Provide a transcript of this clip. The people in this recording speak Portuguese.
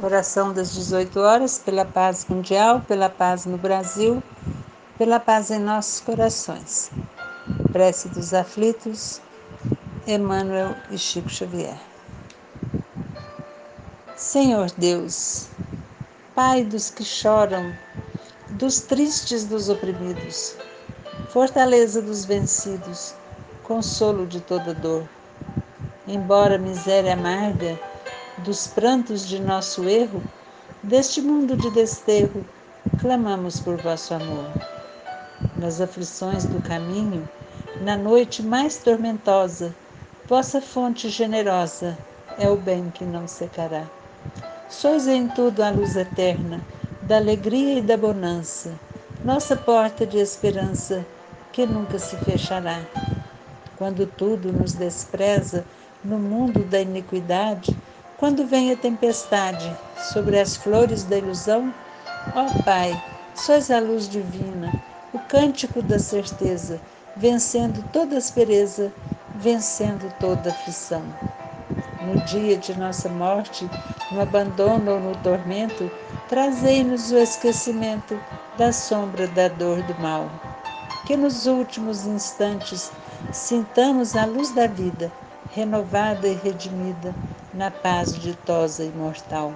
Oração das 18 horas pela paz mundial, pela paz no Brasil, pela paz em nossos corações. Prece dos aflitos, Emmanuel e Chico Xavier. Senhor Deus, Pai dos que choram, dos tristes dos oprimidos, fortaleza dos vencidos, consolo de toda dor. Embora miséria amarga, dos prantos de nosso erro, deste mundo de desterro, clamamos por vosso amor. Nas aflições do caminho, na noite mais tormentosa, vossa fonte generosa é o bem que não secará. Sois em tudo a luz eterna, da alegria e da bonança, nossa porta de esperança que nunca se fechará. Quando tudo nos despreza no mundo da iniquidade, quando vem a tempestade sobre as flores da ilusão, ó Pai, sois a luz divina, o cântico da certeza, vencendo toda aspereza, vencendo toda aflição. No dia de nossa morte, no abandono ou no tormento, trazei-nos o esquecimento da sombra da dor do mal. Que nos últimos instantes sintamos a luz da vida renovada e redimida, na paz ditosa e mortal.